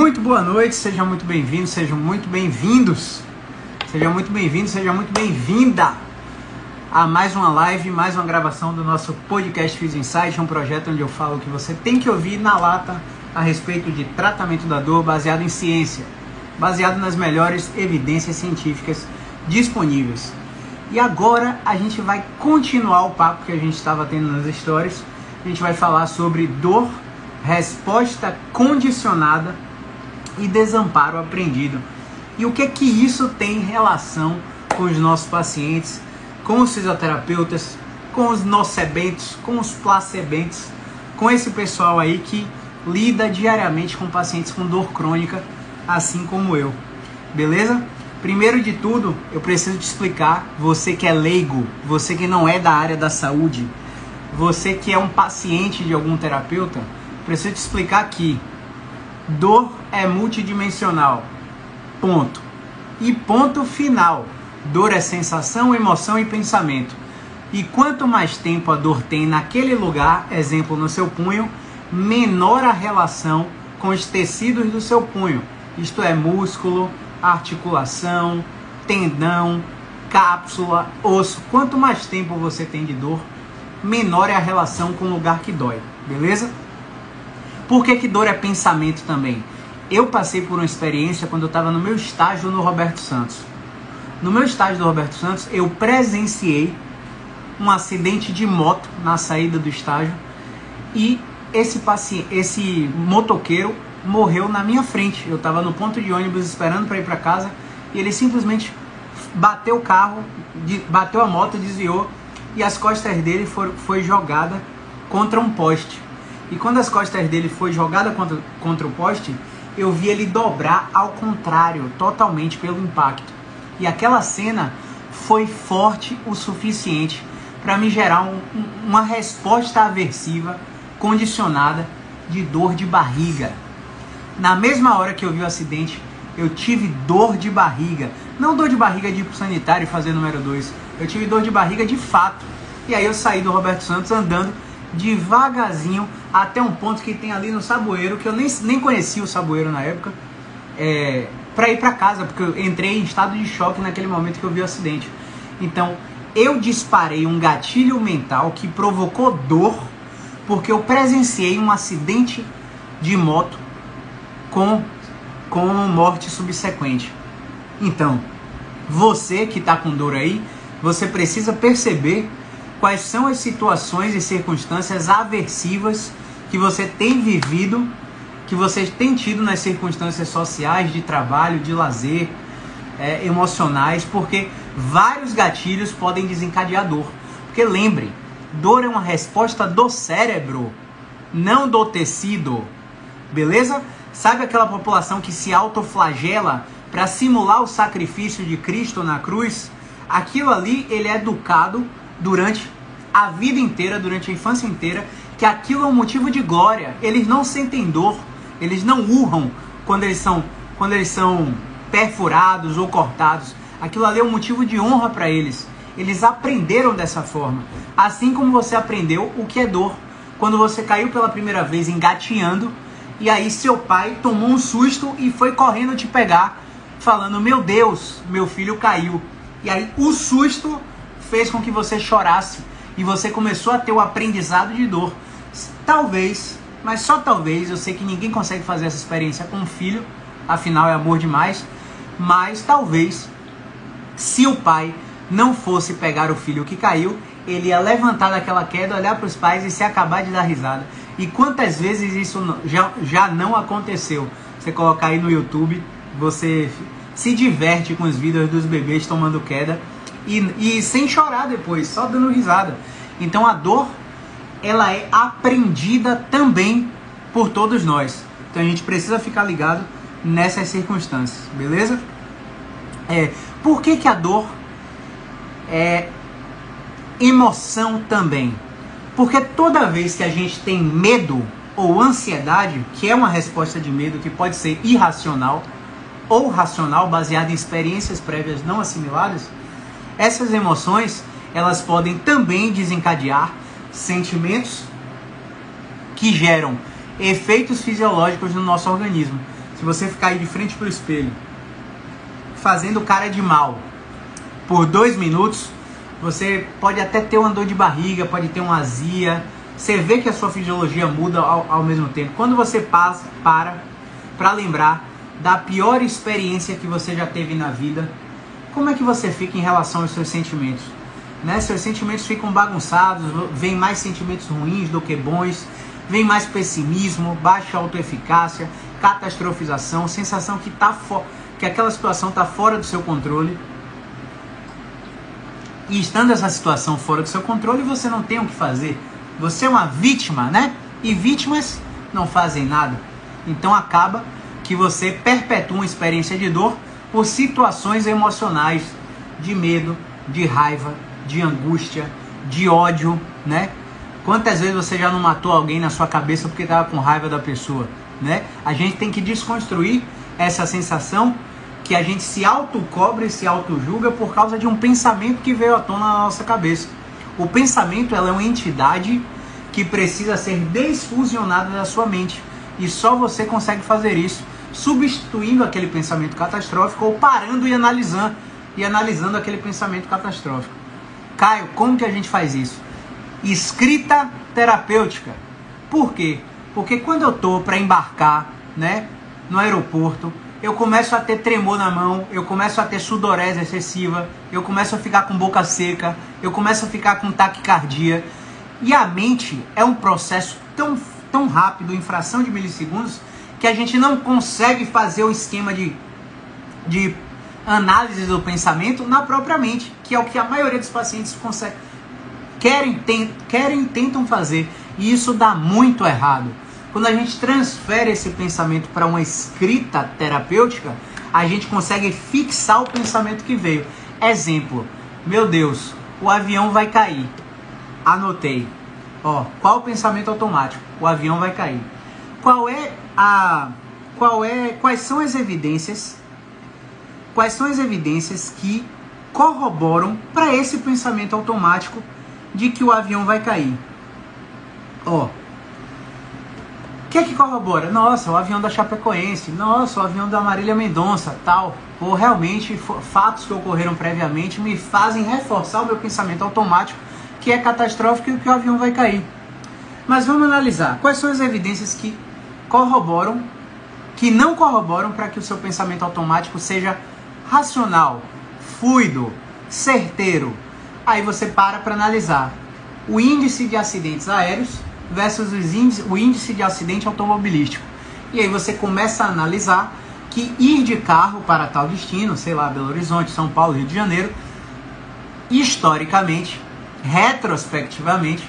Muito boa noite, sejam muito bem-vindos, sejam muito bem-vindos, sejam muito bem-vindos, seja muito bem-vinda a mais uma live, mais uma gravação do nosso podcast Physio Insight, um projeto onde eu falo que você tem que ouvir na lata a respeito de tratamento da dor baseado em ciência, baseado nas melhores evidências científicas disponíveis. E agora a gente vai continuar o papo que a gente estava tendo nas histórias. A gente vai falar sobre dor, resposta condicionada e desamparo aprendido. E o que é que isso tem relação com os nossos pacientes, com os fisioterapeutas, com os nocebentos, com os placebentos, com esse pessoal aí que lida diariamente com pacientes com dor crônica, assim como eu. Beleza? Primeiro de tudo, eu preciso te explicar, você que é leigo, você que não é da área da saúde, você que é um paciente de algum terapeuta, preciso te explicar que Dor é multidimensional. Ponto. E ponto final. Dor é sensação, emoção e pensamento. E quanto mais tempo a dor tem naquele lugar, exemplo no seu punho, menor a relação com os tecidos do seu punho. Isto é músculo, articulação, tendão, cápsula, osso. Quanto mais tempo você tem de dor, menor é a relação com o lugar que dói. Beleza? Por que, que dor é pensamento também? Eu passei por uma experiência quando eu estava no meu estágio no Roberto Santos. No meu estágio do Roberto Santos, eu presenciei um acidente de moto na saída do estágio e esse esse motoqueiro morreu na minha frente. Eu estava no ponto de ônibus esperando para ir para casa e ele simplesmente bateu o carro, bateu a moto, desviou e as costas dele foram, foi jogada contra um poste. E quando as costas dele foi jogada contra, contra o poste, eu vi ele dobrar ao contrário, totalmente pelo impacto. E aquela cena foi forte o suficiente para me gerar um, um, uma resposta aversiva condicionada de dor de barriga. Na mesma hora que eu vi o acidente, eu tive dor de barriga. Não dor de barriga de ir pro sanitário fazer número 2. Eu tive dor de barriga de fato. E aí eu saí do Roberto Santos andando devagarzinho até um ponto que tem ali no Saboeiro, que eu nem, nem conhecia o Saboeiro na época, é, para ir para casa, porque eu entrei em estado de choque naquele momento que eu vi o acidente. Então, eu disparei um gatilho mental que provocou dor, porque eu presenciei um acidente de moto com, com morte subsequente. Então, você que está com dor aí, você precisa perceber quais são as situações e circunstâncias aversivas que você tem vivido, que você tem tido nas circunstâncias sociais, de trabalho, de lazer, é, emocionais, porque vários gatilhos podem desencadear dor. Porque lembre, dor é uma resposta do cérebro, não do tecido. Beleza? Sabe aquela população que se autoflagela para simular o sacrifício de Cristo na cruz? Aquilo ali ele é educado durante a vida inteira, durante a infância inteira, que aquilo é um motivo de glória. Eles não sentem dor, eles não urram quando eles são, quando eles são perfurados ou cortados. Aquilo ali é um motivo de honra para eles. Eles aprenderam dessa forma. Assim como você aprendeu o que é dor. Quando você caiu pela primeira vez engatinhando, e aí seu pai tomou um susto e foi correndo te pegar, falando: Meu Deus, meu filho caiu. E aí o susto fez com que você chorasse e você começou a ter o aprendizado de dor. Talvez, mas só talvez, eu sei que ninguém consegue fazer essa experiência com um filho, afinal é amor demais, mas talvez, se o pai não fosse pegar o filho que caiu, ele ia levantar daquela queda, olhar para os pais e se acabar de dar risada. E quantas vezes isso já, já não aconteceu? Você colocar aí no YouTube, você se diverte com os vídeos dos bebês tomando queda e, e sem chorar depois, só dando risada. Então a dor, ela é aprendida também por todos nós. Então a gente precisa ficar ligado nessas circunstâncias, beleza? É, por que, que a dor é emoção também? Porque toda vez que a gente tem medo ou ansiedade, que é uma resposta de medo que pode ser irracional ou racional, baseada em experiências prévias não assimiladas, essas emoções elas podem também desencadear sentimentos que geram efeitos fisiológicos no nosso organismo. Se você ficar aí de frente para o espelho, fazendo cara de mal por dois minutos, você pode até ter uma dor de barriga, pode ter uma azia. Você vê que a sua fisiologia muda ao, ao mesmo tempo. Quando você passa, para para lembrar da pior experiência que você já teve na vida, como é que você fica em relação aos seus sentimentos? Né? Seus sentimentos ficam bagunçados, vem mais sentimentos ruins do que bons, vem mais pessimismo, baixa autoeficácia, catastrofização, sensação que, tá que aquela situação está fora do seu controle. E estando essa situação fora do seu controle, você não tem o que fazer. Você é uma vítima, né? E vítimas não fazem nada. Então acaba que você perpetua uma experiência de dor por situações emocionais de medo, de raiva, de angústia, de ódio, né? Quantas vezes você já não matou alguém na sua cabeça porque estava com raiva da pessoa, né? A gente tem que desconstruir essa sensação que a gente se autocobra e se autojulga por causa de um pensamento que veio à tona na nossa cabeça. O pensamento ela é uma entidade que precisa ser desfusionada da sua mente. E só você consegue fazer isso substituindo aquele pensamento catastrófico ou parando e analisando e analisando aquele pensamento catastrófico. Caio, como que a gente faz isso? Escrita terapêutica. Por quê? Porque quando eu tô para embarcar, né, no aeroporto, eu começo a ter tremor na mão, eu começo a ter sudorese excessiva, eu começo a ficar com boca seca, eu começo a ficar com taquicardia. E a mente é um processo tão, tão rápido, em fração de milissegundos, que a gente não consegue fazer o esquema de, de análise do pensamento na própria mente, que é o que a maioria dos pacientes consegue, querem, tem, querem tentam fazer. E isso dá muito errado. Quando a gente transfere esse pensamento para uma escrita terapêutica, a gente consegue fixar o pensamento que veio. Exemplo: Meu Deus, o avião vai cair. Anotei. Ó, qual o pensamento automático? O avião vai cair. Qual é a qual é quais são as evidências? Quais são as evidências que corroboram para esse pensamento automático de que o avião vai cair? Ó, que é que corrobora? Nossa, o avião da Chapecoense, nossa, o avião da Marília Mendonça, tal. Ou realmente fatos que ocorreram previamente me fazem reforçar o meu pensamento automático que é catastrófico e que o avião vai cair. Mas vamos analisar quais são as evidências que corroboram, que não corroboram para que o seu pensamento automático seja racional, fluido, certeiro. Aí você para para analisar o índice de acidentes aéreos versus índice, o índice de acidente automobilístico. E aí você começa a analisar que ir de carro para tal destino, sei lá, Belo Horizonte, São Paulo, Rio de Janeiro, historicamente, retrospectivamente,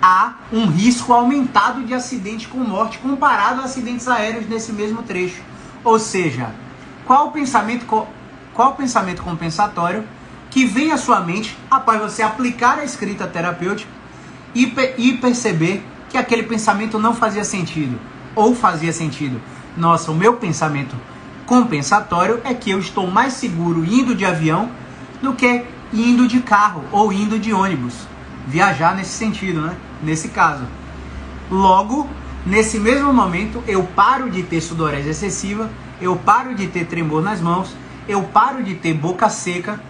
há um risco aumentado de acidente com morte comparado a acidentes aéreos nesse mesmo trecho. Ou seja, qual o pensamento, qual o pensamento compensatório que vem à sua mente após você aplicar a escrita terapêutica e, e perceber que aquele pensamento não fazia sentido ou fazia sentido. Nossa, o meu pensamento compensatório é que eu estou mais seguro indo de avião do que indo de carro ou indo de ônibus. Viajar nesse sentido, né? Nesse caso. Logo, nesse mesmo momento, eu paro de ter sudorese excessiva, eu paro de ter tremor nas mãos, eu paro de ter boca seca,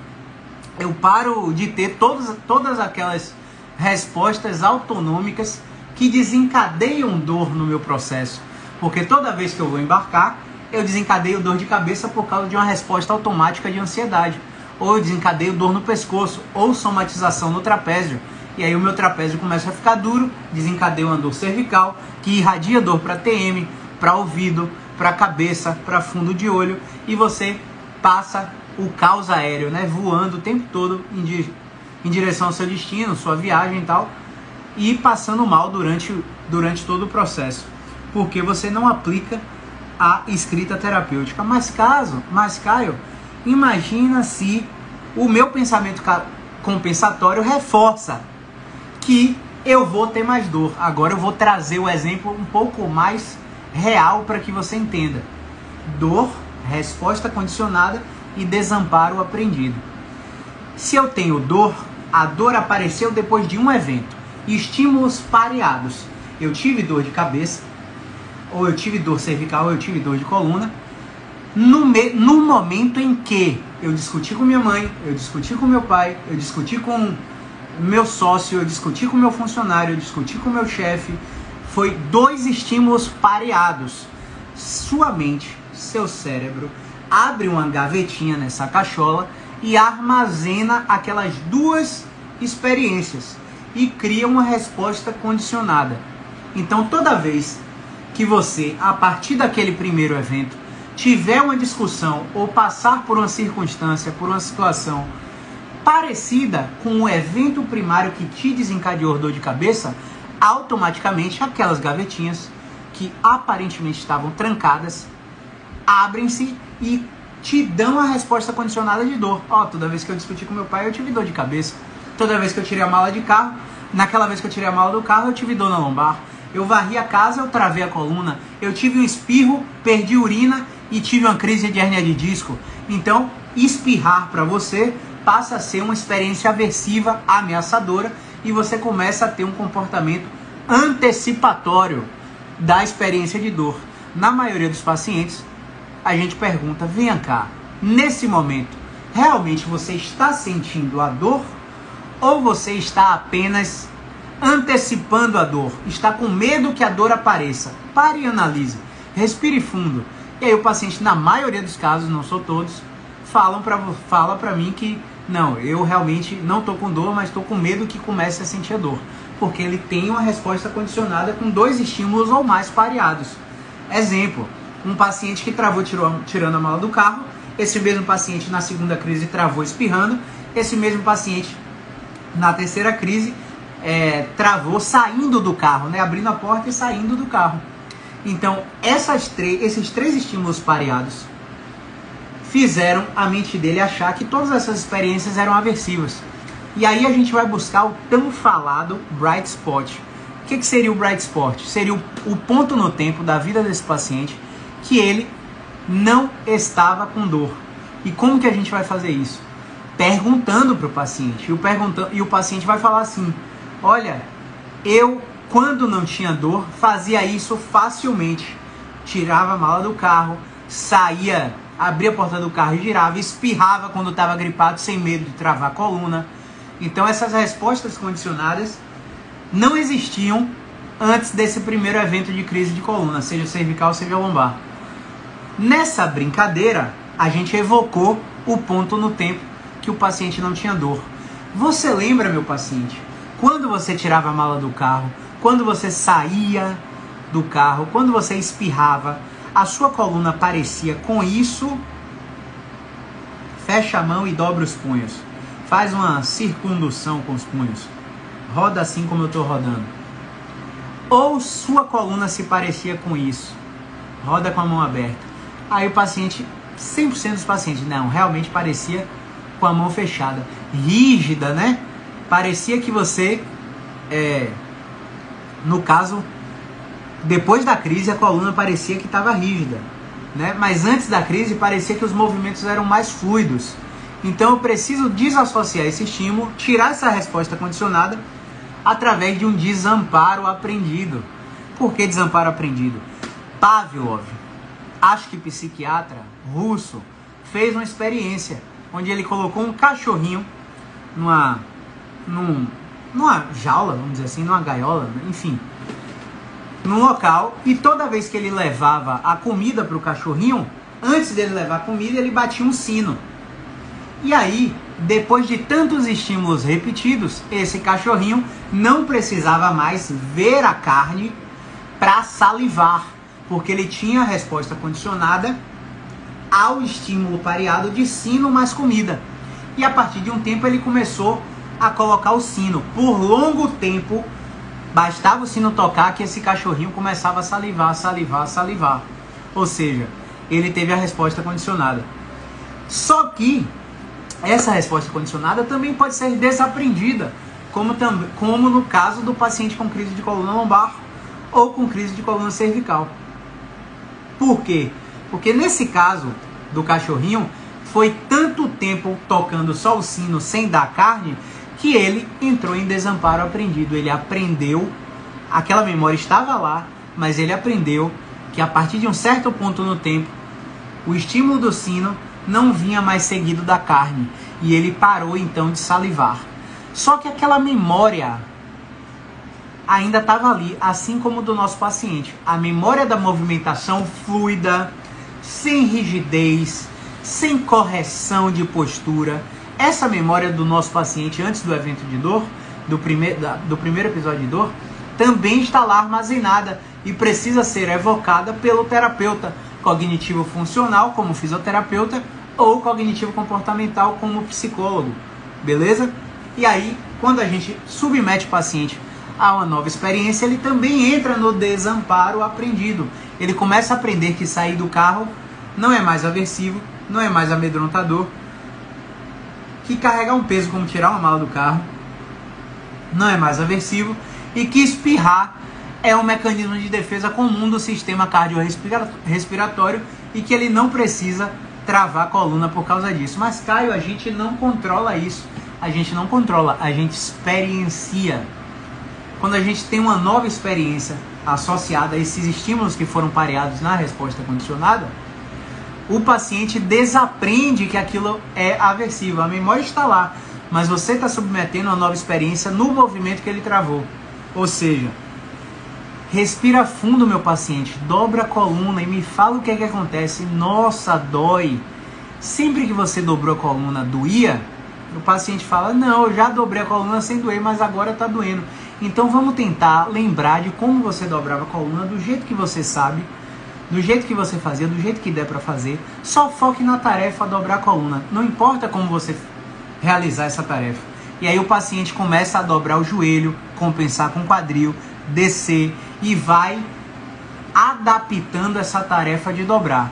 eu paro de ter todas, todas aquelas respostas autonômicas que desencadeiam dor no meu processo. Porque toda vez que eu vou embarcar, eu desencadeio dor de cabeça por causa de uma resposta automática de ansiedade. Ou eu desencadeio dor no pescoço, ou somatização no trapézio. E aí o meu trapézio começa a ficar duro, desencadeia uma dor cervical, que irradia dor para TM, para ouvido, para cabeça, para fundo de olho, e você passa o caos aéreo, né, voando o tempo todo em em direção ao seu destino, sua viagem e tal, e passando mal durante, durante todo o processo, porque você não aplica a escrita terapêutica. Mas caso, mas Caio, imagina se o meu pensamento compensatório reforça que eu vou ter mais dor. Agora eu vou trazer o exemplo um pouco mais real para que você entenda. Dor, resposta condicionada e desamparo aprendido. Se eu tenho dor, a dor apareceu depois de um evento. Estímulos pareados. Eu tive dor de cabeça, ou eu tive dor cervical, ou eu tive dor de coluna. No, me, no momento em que eu discuti com minha mãe, eu discuti com meu pai, eu discuti com meu sócio, eu discuti com meu funcionário, eu discuti com meu chefe, foi dois estímulos pareados. Sua mente, seu cérebro, abre uma gavetinha nessa cachola e armazena aquelas duas experiências e cria uma resposta condicionada. Então, toda vez que você, a partir daquele primeiro evento, tiver uma discussão ou passar por uma circunstância, por uma situação parecida com o evento primário que te desencadeou dor de cabeça, automaticamente aquelas gavetinhas que aparentemente estavam trancadas abrem-se e te dão a resposta condicionada de dor. Ó, oh, toda vez que eu discuti com meu pai, eu tive dor de cabeça. Toda vez que eu tirei a mala de carro, naquela vez que eu tirei a mala do carro, eu tive dor na lombar. Eu varri a casa, eu travei a coluna. Eu tive um espirro, perdi urina e tive uma crise de hernia de disco. Então, espirrar para você passa a ser uma experiência aversiva, ameaçadora e você começa a ter um comportamento antecipatório da experiência de dor. Na maioria dos pacientes, a gente pergunta: venha cá, nesse momento, realmente você está sentindo a dor ou você está apenas antecipando a dor? Está com medo que a dor apareça? Pare e analise. Respire fundo. E aí o paciente, na maioria dos casos, não sou todos, falam pra, fala para mim que não, eu realmente não estou com dor, mas estou com medo que comece a sentir a dor. Porque ele tem uma resposta condicionada com dois estímulos ou mais pareados. Exemplo, um paciente que travou tirou, tirando a mala do carro, esse mesmo paciente na segunda crise travou espirrando, esse mesmo paciente na terceira crise é, travou saindo do carro, né, abrindo a porta e saindo do carro. Então, essas esses três estímulos pareados fizeram a mente dele achar que todas essas experiências eram aversivas. E aí a gente vai buscar o tão falado bright spot. O que, que seria o bright spot? Seria o, o ponto no tempo da vida desse paciente que ele não estava com dor. E como que a gente vai fazer isso? Perguntando para o paciente. E o, e o paciente vai falar assim: Olha, eu, quando não tinha dor, fazia isso facilmente. Tirava a mala do carro, saía, abria a porta do carro e girava, espirrava quando estava gripado, sem medo de travar a coluna. Então, essas respostas condicionadas não existiam antes desse primeiro evento de crise de coluna, seja cervical, seja lombar. Nessa brincadeira, a gente evocou o ponto no tempo que o paciente não tinha dor. Você lembra, meu paciente, quando você tirava a mala do carro, quando você saía do carro, quando você espirrava, a sua coluna parecia com isso? Fecha a mão e dobra os punhos. Faz uma circundução com os punhos. Roda assim como eu estou rodando. Ou sua coluna se parecia com isso? Roda com a mão aberta. Aí o paciente, 100% dos pacientes, não, realmente parecia com a mão fechada, rígida, né? Parecia que você, é, no caso, depois da crise a coluna parecia que estava rígida, né? Mas antes da crise parecia que os movimentos eram mais fluidos. Então eu preciso desassociar esse estímulo, tirar essa resposta condicionada através de um desamparo aprendido. Por que desamparo aprendido? Pavlov, acho que psiquiatra russo, fez uma experiência onde ele colocou um cachorrinho numa, num, numa jaula, vamos dizer assim, numa gaiola, enfim, num local e toda vez que ele levava a comida para o cachorrinho, antes dele levar a comida, ele batia um sino. E aí, depois de tantos estímulos repetidos, esse cachorrinho não precisava mais ver a carne para salivar porque ele tinha a resposta condicionada ao estímulo pareado de sino mais comida. E a partir de um tempo ele começou a colocar o sino. Por longo tempo, bastava o sino tocar que esse cachorrinho começava a salivar, salivar, salivar. Ou seja, ele teve a resposta condicionada. Só que essa resposta condicionada também pode ser desaprendida, como, como no caso do paciente com crise de coluna lombar ou com crise de coluna cervical. Por quê? Porque nesse caso do cachorrinho, foi tanto tempo tocando só o sino sem dar carne que ele entrou em desamparo aprendido. Ele aprendeu, aquela memória estava lá, mas ele aprendeu que a partir de um certo ponto no tempo, o estímulo do sino não vinha mais seguido da carne e ele parou então de salivar. Só que aquela memória ainda estava ali, assim como do nosso paciente. A memória da movimentação fluida, sem rigidez, sem correção de postura. Essa memória do nosso paciente antes do evento de dor, do, primeir, do primeiro episódio de dor, também está lá armazenada e precisa ser evocada pelo terapeuta cognitivo funcional, como fisioterapeuta, ou cognitivo comportamental, como psicólogo. Beleza? E aí, quando a gente submete o paciente a uma nova experiência, ele também entra no desamparo aprendido. Ele começa a aprender que sair do carro não é mais aversivo, não é mais amedrontador, que carregar um peso como tirar uma mala do carro não é mais aversivo e que espirrar é um mecanismo de defesa comum do sistema cardiorrespiratório e que ele não precisa travar a coluna por causa disso. Mas Caio, a gente não controla isso. A gente não controla, a gente experiencia. Quando a gente tem uma nova experiência associada a esses estímulos que foram pareados na resposta condicionada, o paciente desaprende que aquilo é aversivo. A memória está lá, mas você está submetendo uma nova experiência no movimento que ele travou. Ou seja, respira fundo, meu paciente, dobra a coluna e me fala o que é que acontece. Nossa, dói. Sempre que você dobrou a coluna, doía? O paciente fala: Não, eu já dobrei a coluna sem doer, mas agora está doendo. Então vamos tentar lembrar de como você dobrava a coluna do jeito que você sabe do jeito que você fazia, do jeito que der para fazer. Só foque na tarefa dobrar a coluna. Não importa como você realizar essa tarefa. E aí o paciente começa a dobrar o joelho, compensar com o quadril, descer e vai adaptando essa tarefa de dobrar.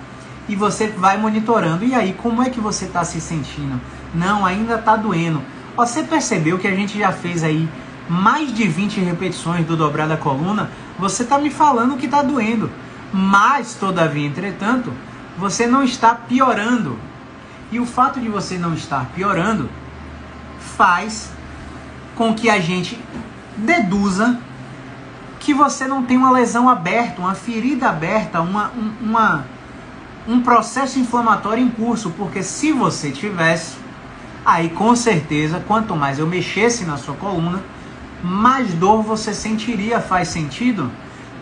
E você vai monitorando. E aí, como é que você está se sentindo? Não, ainda está doendo. Você percebeu que a gente já fez aí mais de 20 repetições do dobrar da coluna? Você está me falando que está doendo. Mas, todavia, entretanto, você não está piorando. E o fato de você não estar piorando faz com que a gente deduza que você não tem uma lesão aberta, uma ferida aberta, uma, um, uma, um processo inflamatório em curso. Porque se você tivesse, aí com certeza, quanto mais eu mexesse na sua coluna, mais dor você sentiria. Faz sentido?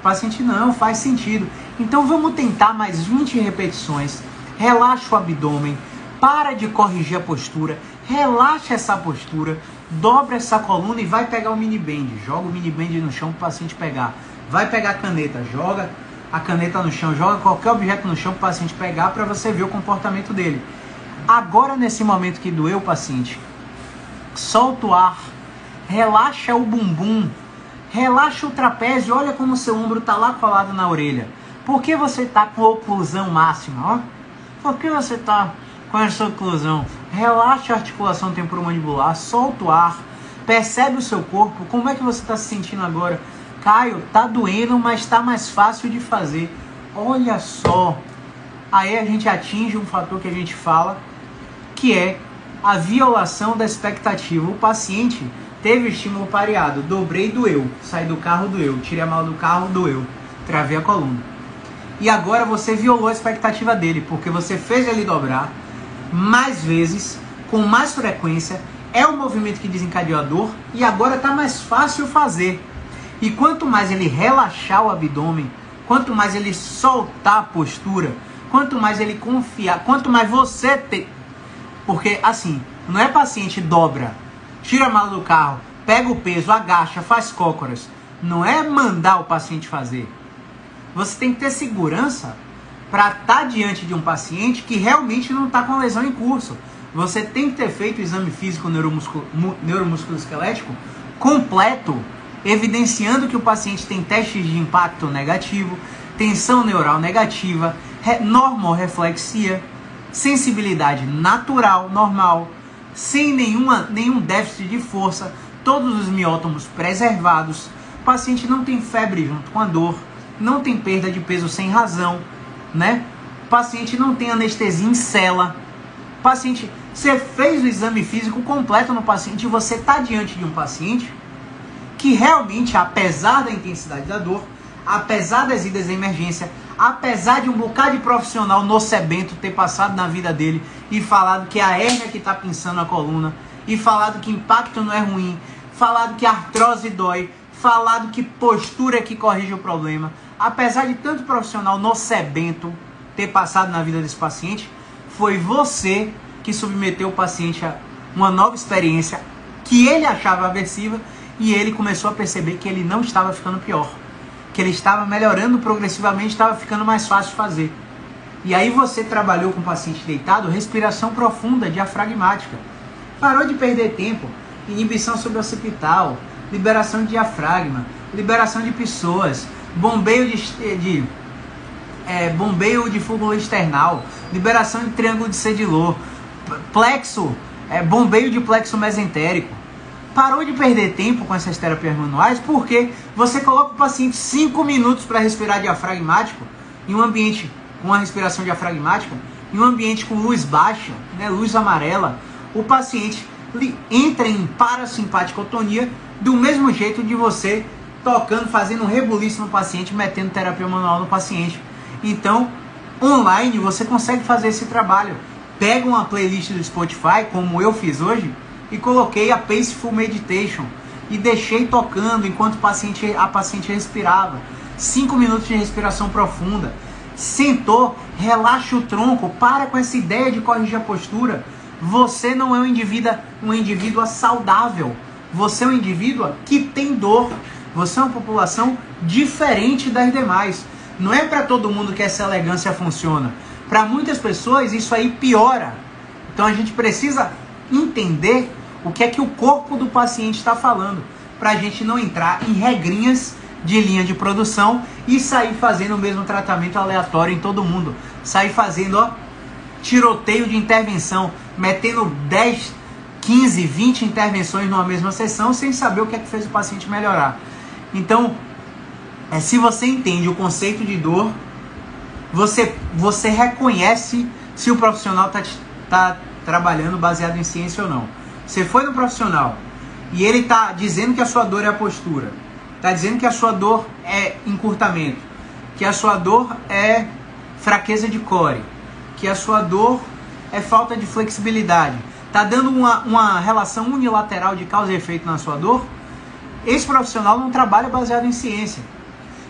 Paciente, não, faz sentido. Então vamos tentar mais 20 repetições. Relaxa o abdômen, para de corrigir a postura, relaxa essa postura, dobra essa coluna e vai pegar o mini band. Joga o mini band no chão para o paciente pegar. Vai pegar a caneta, joga a caneta no chão, joga qualquer objeto no chão para o paciente pegar para você ver o comportamento dele. Agora, nesse momento que doeu o paciente, solta o ar, relaxa o bumbum, Relaxa o trapézio, olha como seu ombro está lá colado na orelha. Por que você está com oclusão máxima? Ó? Por que você está com essa oclusão? Relaxa a articulação temporomandibular, solta o ar, percebe o seu corpo, como é que você está se sentindo agora? Caio, tá doendo, mas está mais fácil de fazer. Olha só. Aí a gente atinge um fator que a gente fala, que é a violação da expectativa. O paciente Teve estímulo pareado, dobrei, doeu. Saí do carro, doeu. Tirei a mala do carro, doeu. Travei a coluna. E agora você violou a expectativa dele, porque você fez ele dobrar mais vezes, com mais frequência. É o movimento que desencadeou a dor e agora está mais fácil fazer. E quanto mais ele relaxar o abdômen, quanto mais ele soltar a postura, quanto mais ele confiar, quanto mais você ter. Porque assim, não é paciente dobra, tira a mala do carro, pega o peso, agacha, faz cócoras. Não é mandar o paciente fazer. Você tem que ter segurança para estar tá diante de um paciente que realmente não está com lesão em curso. Você tem que ter feito o exame físico neuromusculo, esquelético completo, evidenciando que o paciente tem testes de impacto negativo, tensão neural negativa, normoreflexia, sensibilidade natural, normal, sem nenhuma, nenhum déficit de força, todos os miótomos preservados. O paciente não tem febre junto com a dor, não tem perda de peso sem razão, né? O paciente não tem anestesia em cela. O paciente, você fez o exame físico completo no paciente e você está diante de um paciente que realmente, apesar da intensidade da dor, apesar das idas em emergência, apesar de um bocado de profissional nocebento ter passado na vida dele e falado que a hérnia que está pinçando a coluna, e falado que impacto não é ruim, falado que artrose dói, falado que postura é que corrige o problema, apesar de tanto profissional nocebento ter passado na vida desse paciente, foi você que submeteu o paciente a uma nova experiência que ele achava aversiva e ele começou a perceber que ele não estava ficando pior que ele estava melhorando progressivamente, estava ficando mais fácil de fazer. E aí você trabalhou com o paciente deitado, respiração profunda, diafragmática. Parou de perder tempo, inibição occipital, liberação de diafragma, liberação de pessoas, bombeio de, de é, bombeio de fúmulo external, liberação de triângulo de Sedilor, plexo, é, bombeio de plexo mesentérico parou de perder tempo com essas terapias manuais porque você coloca o paciente 5 minutos para respirar diafragmático em um ambiente com uma respiração diafragmática, em um ambiente com luz baixa, né, luz amarela, o paciente entra em parasimpaticotonia do mesmo jeito de você tocando, fazendo um rebuliço no paciente, metendo terapia manual no paciente. Então, online você consegue fazer esse trabalho. Pega uma playlist do Spotify, como eu fiz hoje, e coloquei a Paceful Meditation e deixei tocando enquanto paciente, a paciente respirava. Cinco minutos de respiração profunda. Sentou, relaxa o tronco, para com essa ideia de corrigir a postura. Você não é um indivíduo, um indivíduo saudável. Você é um indivíduo que tem dor. Você é uma população diferente das demais. Não é para todo mundo que essa elegância funciona. Para muitas pessoas isso aí piora. Então a gente precisa entender o que é que o corpo do paciente está falando, para a gente não entrar em regrinhas de linha de produção e sair fazendo o mesmo tratamento aleatório em todo mundo. Sair fazendo ó, tiroteio de intervenção, metendo 10, 15, 20 intervenções numa mesma sessão sem saber o que é que fez o paciente melhorar. Então, é, se você entende o conceito de dor, você, você reconhece se o profissional está tá trabalhando baseado em ciência ou não. Você foi no profissional e ele está dizendo que a sua dor é a postura, está dizendo que a sua dor é encurtamento, que a sua dor é fraqueza de core, que a sua dor é falta de flexibilidade, está dando uma, uma relação unilateral de causa e efeito na sua dor, esse profissional não trabalha baseado em ciência.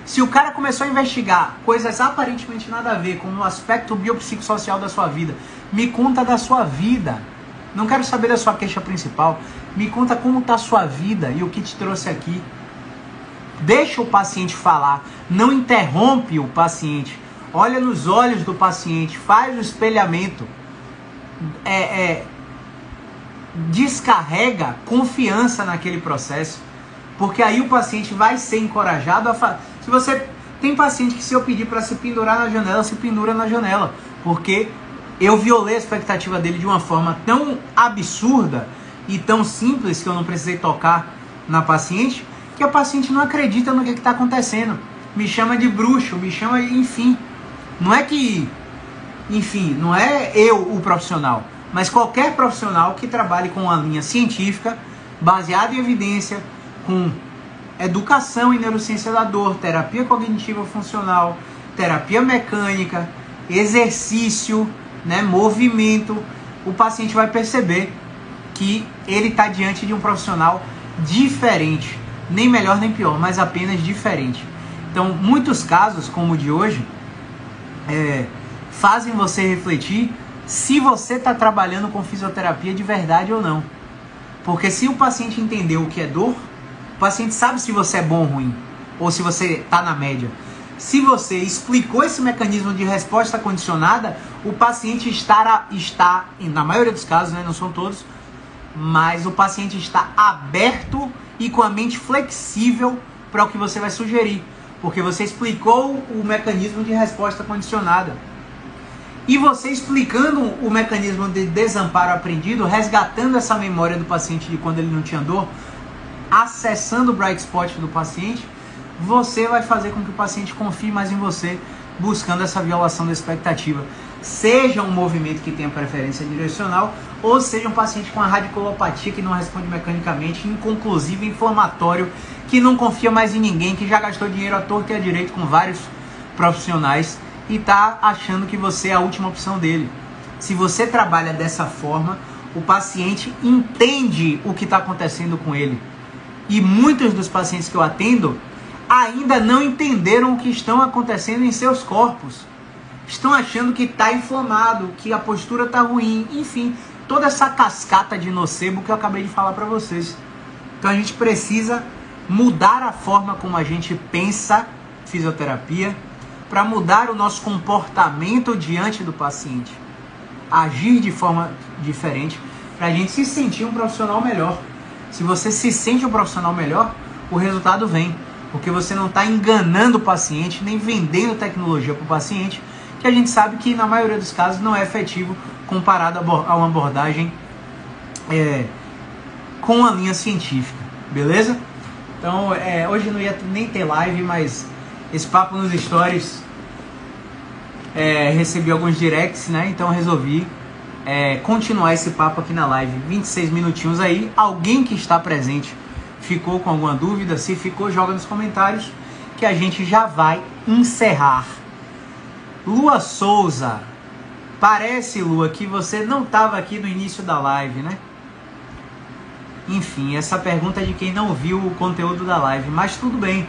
Se o cara começou a investigar coisas aparentemente nada a ver com o aspecto biopsicossocial da sua vida, me conta da sua vida. Não quero saber da sua queixa principal. Me conta como está a sua vida e o que te trouxe aqui. Deixa o paciente falar. Não interrompe o paciente. Olha nos olhos do paciente. Faz o espelhamento. É, é, descarrega confiança naquele processo. Porque aí o paciente vai ser encorajado a fazer. Se você tem paciente que se eu pedir para se pendurar na janela, se pendura na janela. Porque eu violei a expectativa dele de uma forma tão absurda e tão simples que eu não precisei tocar na paciente, que a paciente não acredita no que está acontecendo. Me chama de bruxo, me chama, enfim. Não é que, enfim, não é eu o profissional, mas qualquer profissional que trabalhe com uma linha científica, baseada em evidência, com educação em neurociência da dor, terapia cognitiva funcional, terapia mecânica, exercício, né, movimento, o paciente vai perceber que ele está diante de um profissional diferente, nem melhor nem pior, mas apenas diferente. Então, muitos casos, como o de hoje, é, fazem você refletir se você está trabalhando com fisioterapia de verdade ou não. Porque se o paciente entendeu o que é dor, o paciente sabe se você é bom ou ruim, ou se você está na média. Se você explicou esse mecanismo de resposta condicionada, o paciente estará, está, na maioria dos casos, né, não são todos, mas o paciente está aberto e com a mente flexível para o que você vai sugerir, porque você explicou o mecanismo de resposta condicionada. E você explicando o mecanismo de desamparo aprendido, resgatando essa memória do paciente de quando ele não tinha dor, acessando o bright spot do paciente, você vai fazer com que o paciente confie mais em você, buscando essa violação da expectativa. Seja um movimento que tenha preferência direcional, ou seja um paciente com a radiculopatia que não responde mecanicamente, inconclusivo, inflamatório, que não confia mais em ninguém, que já gastou dinheiro à torta e à direito com vários profissionais e está achando que você é a última opção dele. Se você trabalha dessa forma, o paciente entende o que está acontecendo com ele. E muitos dos pacientes que eu atendo ainda não entenderam o que estão acontecendo em seus corpos. Estão achando que está inflamado, que a postura está ruim, enfim, toda essa cascata de nocebo que eu acabei de falar para vocês. Então a gente precisa mudar a forma como a gente pensa fisioterapia para mudar o nosso comportamento diante do paciente, agir de forma diferente para a gente se sentir um profissional melhor. Se você se sente um profissional melhor, o resultado vem, porque você não está enganando o paciente nem vendendo tecnologia para o paciente, que a gente sabe que na maioria dos casos não é efetivo comparado a uma abordagem é, com a linha científica, beleza? Então, é, hoje não ia nem ter live, mas esse papo nos stories é, recebi alguns directs, né? Então resolvi é, continuar esse papo aqui na live. 26 minutinhos aí. Alguém que está presente ficou com alguma dúvida? Se ficou, joga nos comentários que a gente já vai encerrar. Lua Souza. Parece, Lua, que você não estava aqui no início da live, né? Enfim, essa pergunta é de quem não viu o conteúdo da live, mas tudo bem.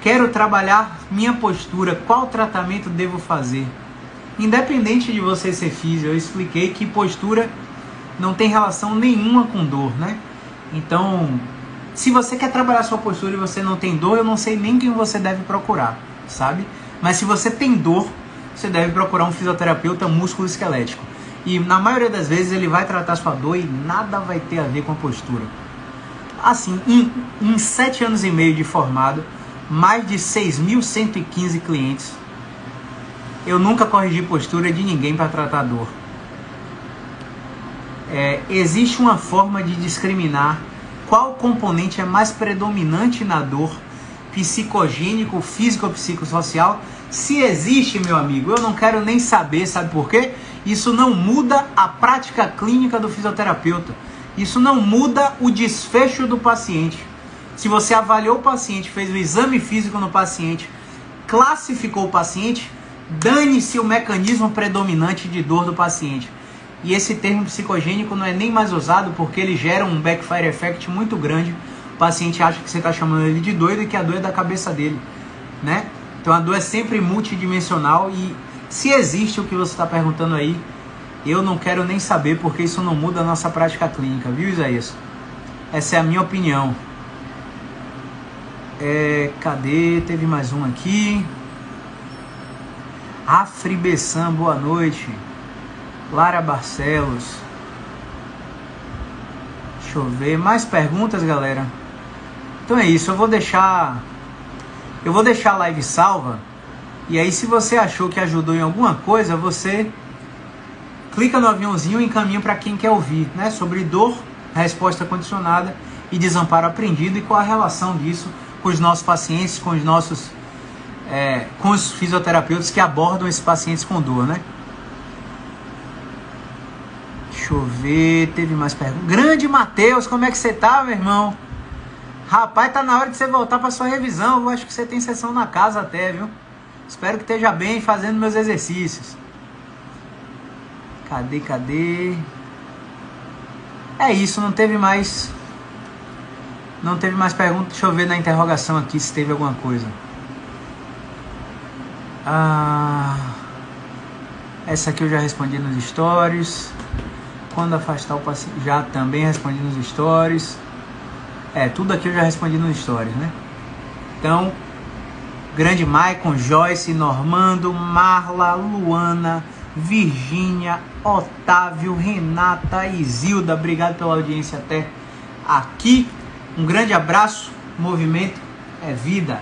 Quero trabalhar minha postura, qual tratamento devo fazer? Independente de você ser físico, eu expliquei que postura não tem relação nenhuma com dor, né? Então, se você quer trabalhar sua postura e você não tem dor, eu não sei nem quem você deve procurar, sabe? Mas se você tem dor, você deve procurar um fisioterapeuta músculo esquelético. E na maioria das vezes ele vai tratar sua dor e nada vai ter a ver com a postura. Assim, em, em sete anos e meio de formado, mais de 6.115 clientes. Eu nunca corrigi postura de ninguém para tratar dor. É, existe uma forma de discriminar qual componente é mais predominante na dor, psicogênico, físico ou psicossocial. Se existe, meu amigo, eu não quero nem saber, sabe por quê? Isso não muda a prática clínica do fisioterapeuta. Isso não muda o desfecho do paciente. Se você avaliou o paciente, fez o exame físico no paciente, classificou o paciente, dane-se o mecanismo predominante de dor do paciente. E esse termo psicogênico não é nem mais usado porque ele gera um backfire effect muito grande. O paciente acha que você está chamando ele de doido e que a dor é da cabeça dele, né? Então a dor é sempre multidimensional e se existe o que você está perguntando aí, eu não quero nem saber porque isso não muda a nossa prática clínica, viu Isaías? Essa é a minha opinião. É, cadê? Teve mais um aqui. Afri Bessan, boa noite. Lara Barcelos. Deixa eu ver. Mais perguntas, galera? Então é isso. Eu vou deixar. Eu vou deixar a live salva. E aí, se você achou que ajudou em alguma coisa, você clica no aviãozinho e encaminha para quem quer ouvir, né? Sobre dor, resposta condicionada e desamparo aprendido e qual a relação disso com os nossos pacientes, com os nossos é, com os fisioterapeutas que abordam esses pacientes com dor, né? Deixa eu ver, teve mais perguntas. Grande Matheus, como é que você tá, meu irmão? Rapaz, tá na hora de você voltar para sua revisão. Eu acho que você tem sessão na casa até, viu? Espero que esteja bem fazendo meus exercícios. Cadê, cadê? É isso, não teve mais não teve mais perguntas. Deixa eu ver na interrogação aqui se teve alguma coisa. Ah, essa aqui eu já respondi nos stories. Quando afastar o paciente, já também respondi nos stories. É, tudo aqui eu já respondi nos stories, né? Então, grande Maicon, Joyce, Normando, Marla, Luana, Virgínia, Otávio, Renata, Isilda, obrigado pela audiência até aqui. Um grande abraço, movimento é vida.